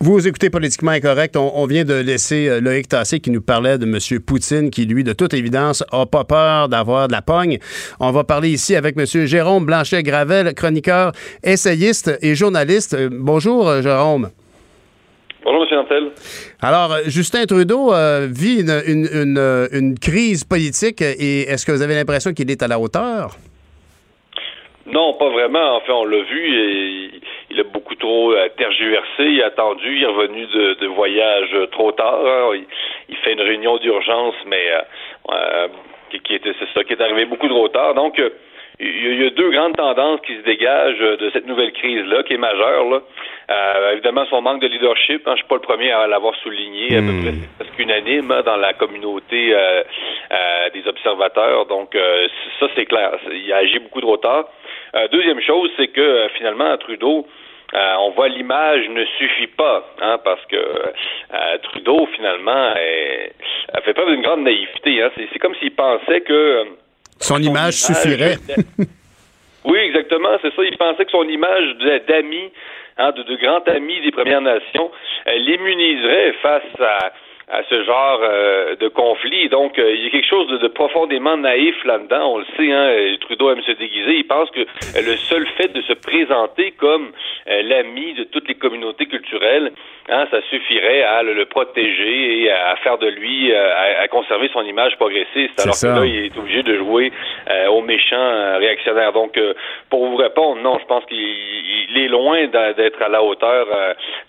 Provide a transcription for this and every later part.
Vous écoutez Politiquement Incorrect. On, vient de laisser euh, Loïc Tassé qui nous parlait de M. Poutine, qui, lui, de toute évidence, n'a pas peur d'avoir de la pogne. On va parler ici avec M. Jérôme Blanchet-Gravel, chroniqueur, essayiste et journaliste. Euh, bonjour, euh, Jérôme. Bonjour, M. Nantel. Alors, Justin Trudeau vit une, crise politique et est-ce que vous avez l'impression qu'il est à la hauteur? Non, pas vraiment. En fait, on l'a vu et il a beaucoup trop euh, tergiversé, il a attendu, il est revenu de, de voyage trop tard. Hein. Il, fait une réunion d'urgence, mais euh, euh, qui, était c'est ça qui est arrivé beaucoup trop tard. Donc il y a deux grandes tendances qui se dégagent de cette nouvelle crise-là, qui est majeure. Là. évidemment, son manque de leadership. Hein, je suis pas le premier à l'avoir souligné, à peu hmm. près presque unanime hein, dans la communauté des observateurs. Donc, ça, c'est clair. Il a agi beaucoup trop tard. deuxième chose, c'est que finalement, Trudeau euh, on voit l'image ne suffit pas, hein, parce que euh, Trudeau, finalement, a fait preuve d'une grande naïveté. Hein. C'est, comme s'il pensait que... Euh, son, image, suffirait. oui, exactement, c'est ça. Il pensait que son image d'ami, hein, de, de grand ami des Premières Nations, l'immuniserait face à à ce genre euh, de conflit. Donc, euh, il y a quelque chose de, profondément naïf là-dedans. On le sait, hein, Trudeau aime se déguiser. Il pense que le seul fait de se présenter comme euh, l'ami de toutes les communautés culturelles, hein, ça suffirait à le, protéger et à, faire de lui, à, conserver son image progressiste. Alors que là, il est obligé de jouer aux méchants réactionnaires. Donc, pour vous répondre, non, je pense qu'il est loin d'être à la hauteur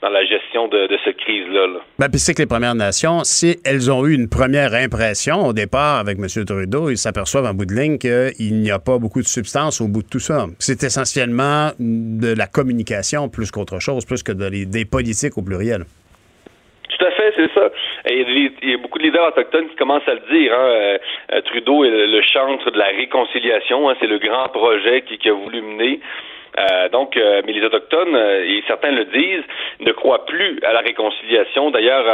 dans la gestion de, cette crise-là. Là. Ben, puis c'est que les Premières Nations si elles ont eu une première impression au départ avec M. Trudeau, ils s'aperçoivent en bout de ligne qu'il n'y a pas beaucoup de substance au bout de tout ça. C'est essentiellement de la communication plus qu'autre chose, plus que des politiques au pluriel. Tout à fait, c'est ça. il y a beaucoup de leaders autochtones qui commencent à le dire. Hein. Euh, Trudeau est le, chantre de la réconciliation. Hein. C'est le grand projet qu'il qui a voulu mener. Euh, donc, euh, mais les autochtones, euh, et certains le disent, ne croient plus à la réconciliation. D'ailleurs,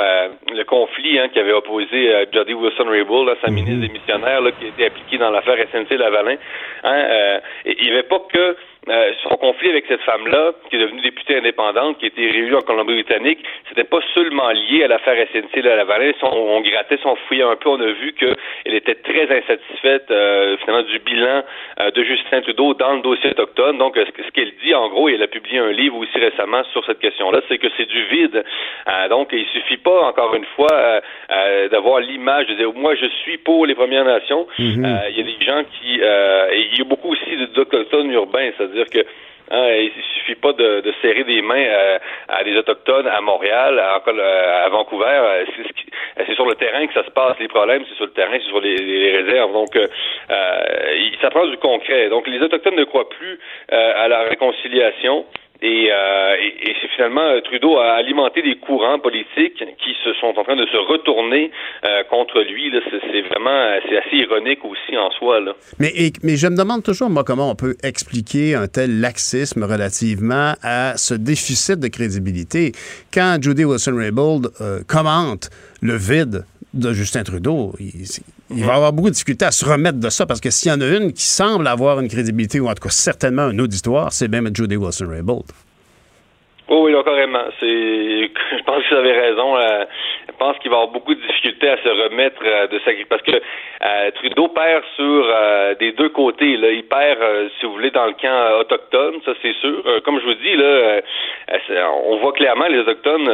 le conflit hein, qui avait opposé Jody Wilson-Raybould, sa mhm. ministre des missionnaires, là, qui a été dans l'affaire SNC-Lavalin, hein, il n'y avait pas que euh, son conflit avec cette femme-là, qui est devenue députée indépendante, qui a été réélue en Colombie-Britannique, c'était pas seulement lié à l'affaire SNC de la Vallée. On, on, grattait son fouillait un peu, on a vu qu'elle était très insatisfaite euh, finalement du bilan euh, de Justin Trudeau dans le dossier autochtone. Donc, ce qu'elle dit, en gros, et elle a publié un livre aussi récemment sur cette question-là, c'est que c'est du vide. donc, il suffit pas, encore une fois, d'avoir l'image de dire moi je suis pour les Premières Nations. Mm-hmm. Il y a des gens qui, il y a beaucoup aussi d'autochtones urbains, c'est-à-dire c'est-à-dire que Hein, il suffit pas de, serrer des mains euh, à, des autochtones à Montréal, à, à Vancouver. Euh, c'est sur le terrain que ça se passe. Les problèmes, c'est sur le terrain, c'est sur les, réserves. Donc, euh, ça prend du concret. Donc, les autochtones ne croient plus à la réconciliation. Euh, et, c'est finalement euh, Trudeau a alimenté des courants politiques qui se sont en train de se retourner euh, contre lui. C'est vraiment c'est assez ironique aussi en soi. Mais je me demande toujours, moi, comment on peut expliquer un tel laxisme relativement à ce déficit de crédibilité. Quand Judy Wilson-Raybould commente le vide de Justin Trudeau, il, il va avoir beaucoup de difficultés à se remettre de ça parce que s'il y en a une qui semble avoir une crédibilité ou en tout cas certainement un auditoire, c'est même Judy Wilson-Raybould. Oh oui, là, carrément. C'est, je pense que vous avez raison. Euh, je pense qu'il va avoir beaucoup de difficultés à se remettre euh, de sa parce que euh, Trudeau perd sur des deux côtés. Il perd, si vous voulez, dans le camp autochtone, ça c'est sûr. comme je vous dis, là, on voit clairement les autochtones,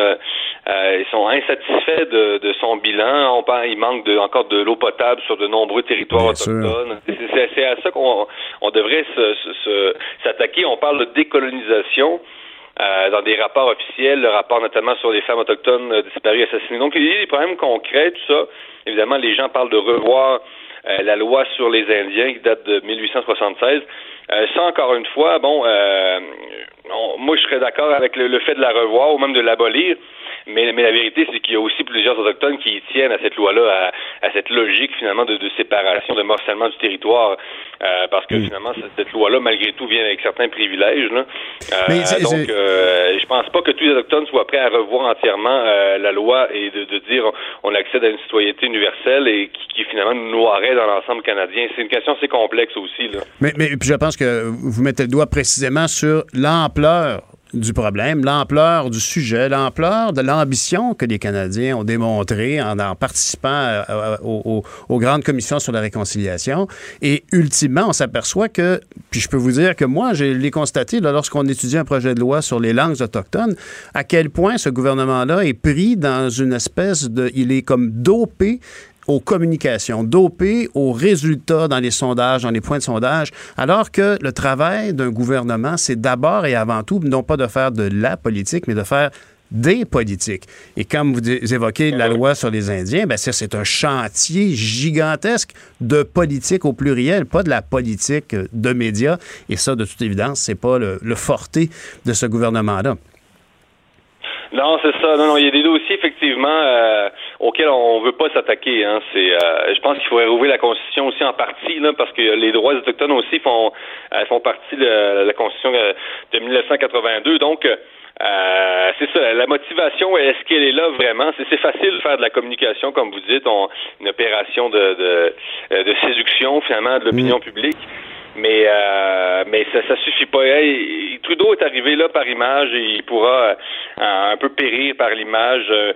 ils sont insatisfaits de, son bilan. On parle, il manque de, encore de l'eau potable sur de nombreux territoires autochtones. C'est, à ça qu'on on devrait s'attaquer. on parle de décolonisation. Euh, dans des rapports officiels, le rapport notamment sur les femmes autochtones euh, disparues et assassinées. Donc, il y a des problèmes concrets, tout ça. Évidemment, les gens parlent de revoir euh, la loi sur les Indiens qui date de 1876. ça, encore une fois, bon, moi, je serais d'accord avec le, fait de la revoir ou même de l'abolir. Mais, mais la vérité, c'est qu'il y a aussi plusieurs autochtones qui tiennent à cette loi-là, à, à, cette logique finalement de, de, séparation, de morcellement du territoire, euh, parce que mm. finalement cette loi-là, malgré tout, vient avec certains privilèges. Là. Euh, donc, euh, je pense pas que tous les autochtones soient prêts à revoir entièrement euh, la loi et de, de, dire on accède à une citoyenneté universelle et qui, qui finalement nous noirait dans l'ensemble canadien. C'est une question assez complexe aussi. Là. Mais, mais puis je pense que vous mettez le doigt précisément sur l'ampleur du problème, l'ampleur du sujet, l'ampleur de l'ambition que les Canadiens ont démontré en, participant euh, euh, aux, aux, grandes commissions sur la réconciliation. Et ultimement, on s'aperçoit que, puis je peux vous dire que moi, je l'ai constaté lorsqu'on étudie un projet de loi sur les langues autochtones, à quel point ce gouvernement-là est pris dans une espèce de... Il est comme dopé aux communications, dopé aux résultats dans les sondages, dans les points de sondage, alors que le travail d'un gouvernement, c'est d'abord et avant tout, non pas de faire de la politique, mais de faire des politiques. Et comme vous évoquez la loi sur les Indiens, ben ça, c'est un chantier gigantesque de politique au pluriel, pas de la politique de médias. Et ça, de toute évidence, c'est pas le, le forté de ce gouvernement-là. Non, c'est ça. Non, non, il y a des dossiers effectivement euh, auxquels on veut pas s'attaquer. Hein. C'est, euh, je pense qu'il faudrait rouvrir la Constitution aussi en partie, là, parce que les droits autochtones aussi font euh, font partie de la Constitution de 1982. Donc euh, c'est ça, la motivation, est-ce qu'elle est là vraiment? C'est, facile de faire de la communication, comme vous dites, une opération de, de, de séduction finalement de l'opinion mm. publique. Mais euh, mais ça, ça suffit pas. Trudeau est arrivé là par image et il pourra euh, un peu périr par l'image. Euh,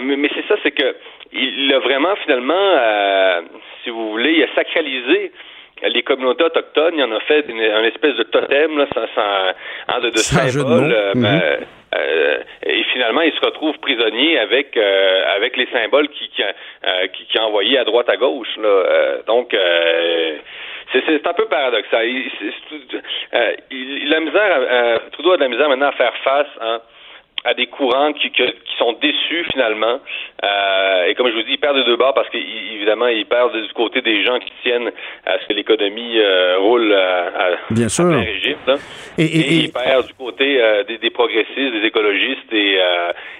mais, c'est ça, c'est que il a vraiment finalement, si vous voulez, il a sacralisé les communautés autochtones, il en a fait une, espèce de totem, là, sans, sans, hein, de, de symbole. Ben, mm-hmm. et finalement, il se retrouve prisonnier avec avec les symboles qui qui, qui, qui a envoyés à droite à gauche. Là. donc c'est un peu paradoxal. Il, euh, il, la misère, euh, Trudeau a de la misère maintenant à faire face hein, à des courants qui, qui, sont déçus finalement. Euh, et comme je vous dis, il perd de deux bords parce qu'évidemment, il perd du côté des gens qui tiennent à ce que l'économie euh, roule à, Bien sûr. Hein. Et, et, il perd du côté euh, des, des, progressistes, des écologistes et,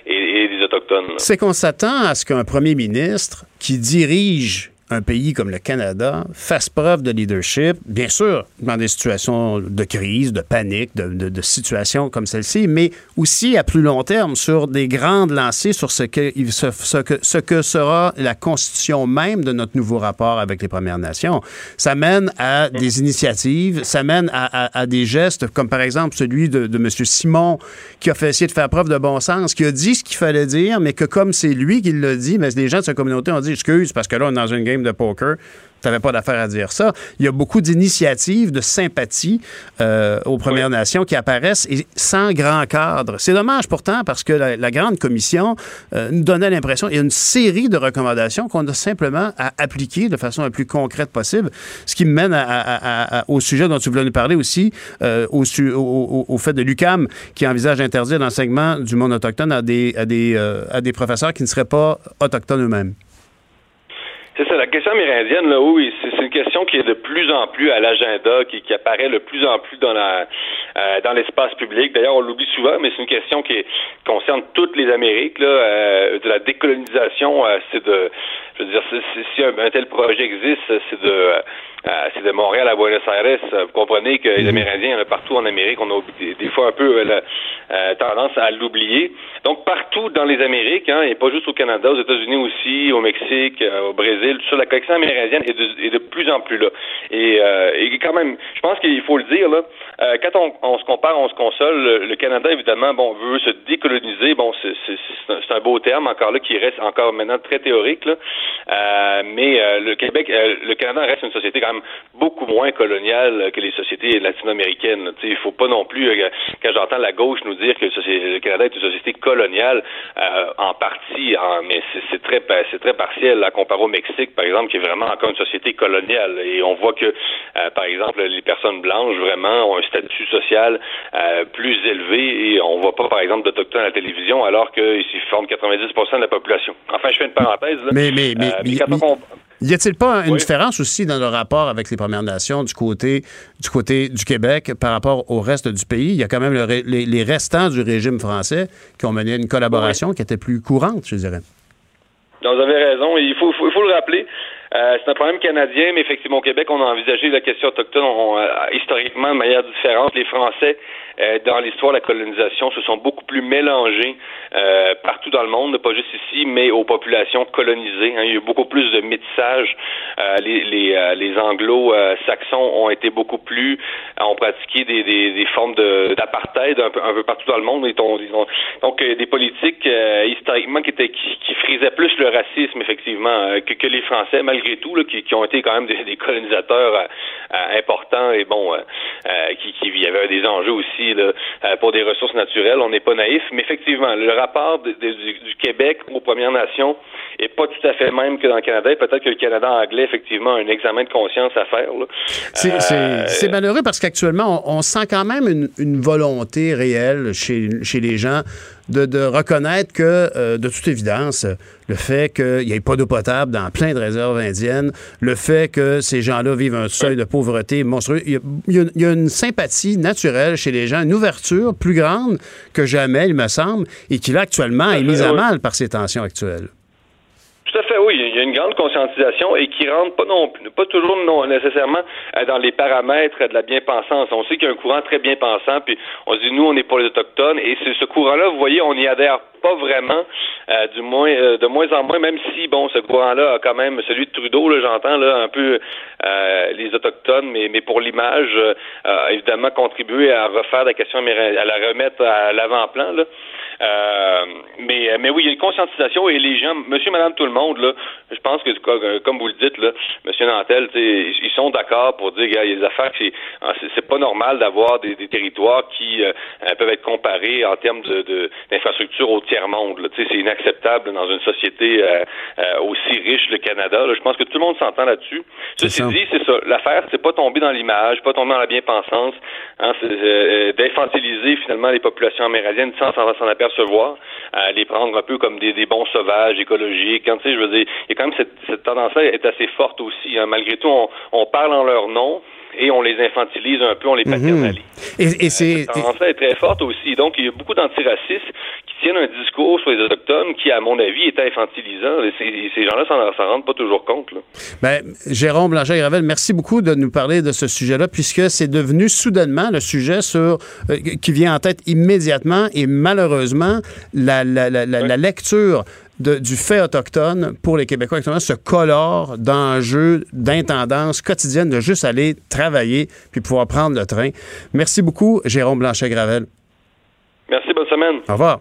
et des autochtones. C'est qu'on s'attend à ce qu'un premier ministre qui dirige un pays comme le Canada fasse preuve de leadership, bien sûr, dans des situations de crise, de panique, de, situations comme celle-ci, mais aussi à plus long terme sur des grandes lancées sur ce que, ce, que, ce que sera la constitution même de notre nouveau rapport avec les Premières Nations. Ça mène à des initiatives, ça mène à, des gestes comme par exemple celui de, de M. Simon qui a fait essayer de faire preuve de bon sens, qui a dit ce qu'il fallait dire, mais que comme c'est lui qui l'a dit, mais les gens de sa communauté ont dit excuse parce que là on est dans une game de poker. Tu n'avais pas d'affaire à dire ça. Il y a beaucoup d'initiatives de sympathie euh, aux Premières Nations qui apparaissent et sans grand cadre. C'est dommage pourtant parce que la, Grande Commission euh, nous donnait l'impression qu'il y a une série de recommandations qu'on a simplement à appliquer de façon la plus concrète possible. Ce qui me mène au sujet dont tu voulais nous parler aussi, euh, au, au, fait de l'UCAM qui envisage d'interdire l'enseignement du monde autochtone à des, à des, à des professeurs qui ne seraient pas autochtones eux-mêmes. C'est ça, la question amérindienne, là, oui, c'est une question qui est de plus en plus à l'agenda, qui, qui, apparaît de plus en plus dans la euh, dans l'espace public. D'ailleurs, on l'oublie souvent, mais c'est une question qui concerne toutes les Amériques. Là, euh, de la décolonisation, euh, c'est de, je veux dire, si un, tel projet existe, c'est de euh, c'est de Montréal à Buenos Aires. Vous comprenez que les mhm. Amérindiens, partout en Amérique, on a des, fois un peu la, tendance à l'oublier. Donc partout dans les Amériques, hein, et pas juste au Canada, aux États-Unis aussi, au Mexique, au Brésil, sur la collection amérindienne est de, est de plus en plus là. Et, et quand même, je pense qu'il faut le dire là, quand on, on, se compare, on se console. Le, Canada, évidemment, bon, veut se décoloniser. Bon, c'est un, beau terme encore là qui reste encore maintenant très théorique. Là. Euh, mais euh, le Québec, euh, le Canada reste une société quand même beaucoup moins coloniale que les sociétés latino-américaines. Il faut pas non plus, quand j'entends la gauche nous dire que le, Canada est une société coloniale, en partie, mais c'est très c'est très partiel à comparer au Mexique, par exemple, qui est vraiment encore une société coloniale. Et on voit que, par exemple, les personnes blanches vraiment ont un statut social plus élevé et on voit pas, par exemple, d'Autochtones à la télévision alors qu'ils forment 90% de la population. Enfin, je fais une parenthèse. Mais, mais, mais, Y a-t-il pas une différence aussi dans le rapport avec les Premières Nations du côté du côté du Québec par rapport au reste du pays? Il y a quand même les, restants du régime français qui ont mené une collaboration qui était plus courante, je dirais. vous avez raison. Il faut, il faut le rappeler. Euh, c'est un problème canadien, mais effectivement, au Québec, on a envisagé la question autochtone euh, historiquement de manière différente. Les Français, euh, dans l'histoire de la colonisation, se sont beaucoup plus mélangés partout dans le monde, pas juste ici, mais aux populations colonisées. Hein. Il y a eu beaucoup plus de métissage. les, les, les anglo-saxons ont été beaucoup plus, ont pratiqué des, des, des formes d'apartheid un peu, un peu partout dans le monde. donc, des politiques historiquement qui, étaient, qui, qui, frisaient plus le racisme, effectivement, que, que les Français, malgré tout, qui, ont été quand même des, colonisateurs euh, euh, importants et bon, euh, qui, qui y avait des enjeux aussi pour des ressources naturelles. On n'est pas naïf, mais effectivement, le rapport du, Québec aux Premières Nations est pas tout à fait le même que dans le Canada. Peut-être que le Canada anglais, effectivement, a un examen de conscience à faire. C'est malheureux parce qu'actuellement, on, sent quand même une, volonté réelle chez, chez les gens de, reconnaître que, euh, de toute évidence, le fait qu'il n'y ait pas d'eau potable dans plein de réserves indiennes, le fait que ces gens-là vivent un seuil de pauvreté monstrueux, il y, a, une sympathie naturelle chez les gens, une ouverture plus grande que jamais, il me semble, et qui, là, actuellement, est mise à mal par ces tensions actuelles. Tout à fait, oui. Il y a une grande conscientisation et qui rentre pas non pas toujours non nécessairement euh, dans les paramètres de la bien-pensance. On sait qu'il y a un courant très bien-pensant, puis on se dit nous, on est pour les autochtones, et ce courant-là, vous voyez, on n'y adhère pas vraiment, euh, du moins euh, de moins en moins, même si bon, ce courant-là a quand même celui de Trudeau, là, j'entends là un peu les autochtones, mais mais pour l'image, évidemment contribué à refaire la question, à la remettre à l'avant-plan là. Mais, mais oui, il y a une conscientisation et les gens, monsieur, madame, tout le monde, là, je pense que, comme vous le dites, là, monsieur Nantel, ils sont d'accord pour dire, qu'il y a des affaires, c'est, c'est pas normal d'avoir des, territoires qui euh, peuvent être comparés en termes de, d'infrastructures au tiers-monde. C'est inacceptable dans une société euh, aussi riche, le Canada. Je pense que tout le monde s'entend là-dessus. Ceci dit, c'est ça. L'affaire, c'est pas tomber dans l'image, pas tomber dans la bien-pensance, hein, d'infantiliser finalement les populations amérindiennes sans s'en apercevoir à les prendre un peu comme des, bons sauvages écologiques. Quand, tu sais, je veux dire, il y a quand même cette, tendance-là est assez forte aussi. Hein. Malgré tout, on, parle en leur nom, et on les infantilise un peu, on les mhm. paternalise. Et, et c'est. Cette tendance est très forte aussi. Donc, il y a beaucoup d'antiracistes tiennent un discours sur les Autochtones qui, à mon avis, est infantilisant. Et ces, gens-là s'en rendent pas toujours compte. Là. Ben, Jérôme Blanchet-Gravel, merci beaucoup de nous parler de ce sujet-là, puisque c'est devenu soudainement le sujet sur, euh, qui vient en tête immédiatement et malheureusement, la, la, la, la lecture du fait autochtone pour les Québécois actuellement se colore dans un jeu d'intendance quotidienne de juste aller travailler puis pouvoir prendre le train. Merci beaucoup, Jérôme Blanchet-Gravel. Merci, bonne semaine. Au revoir.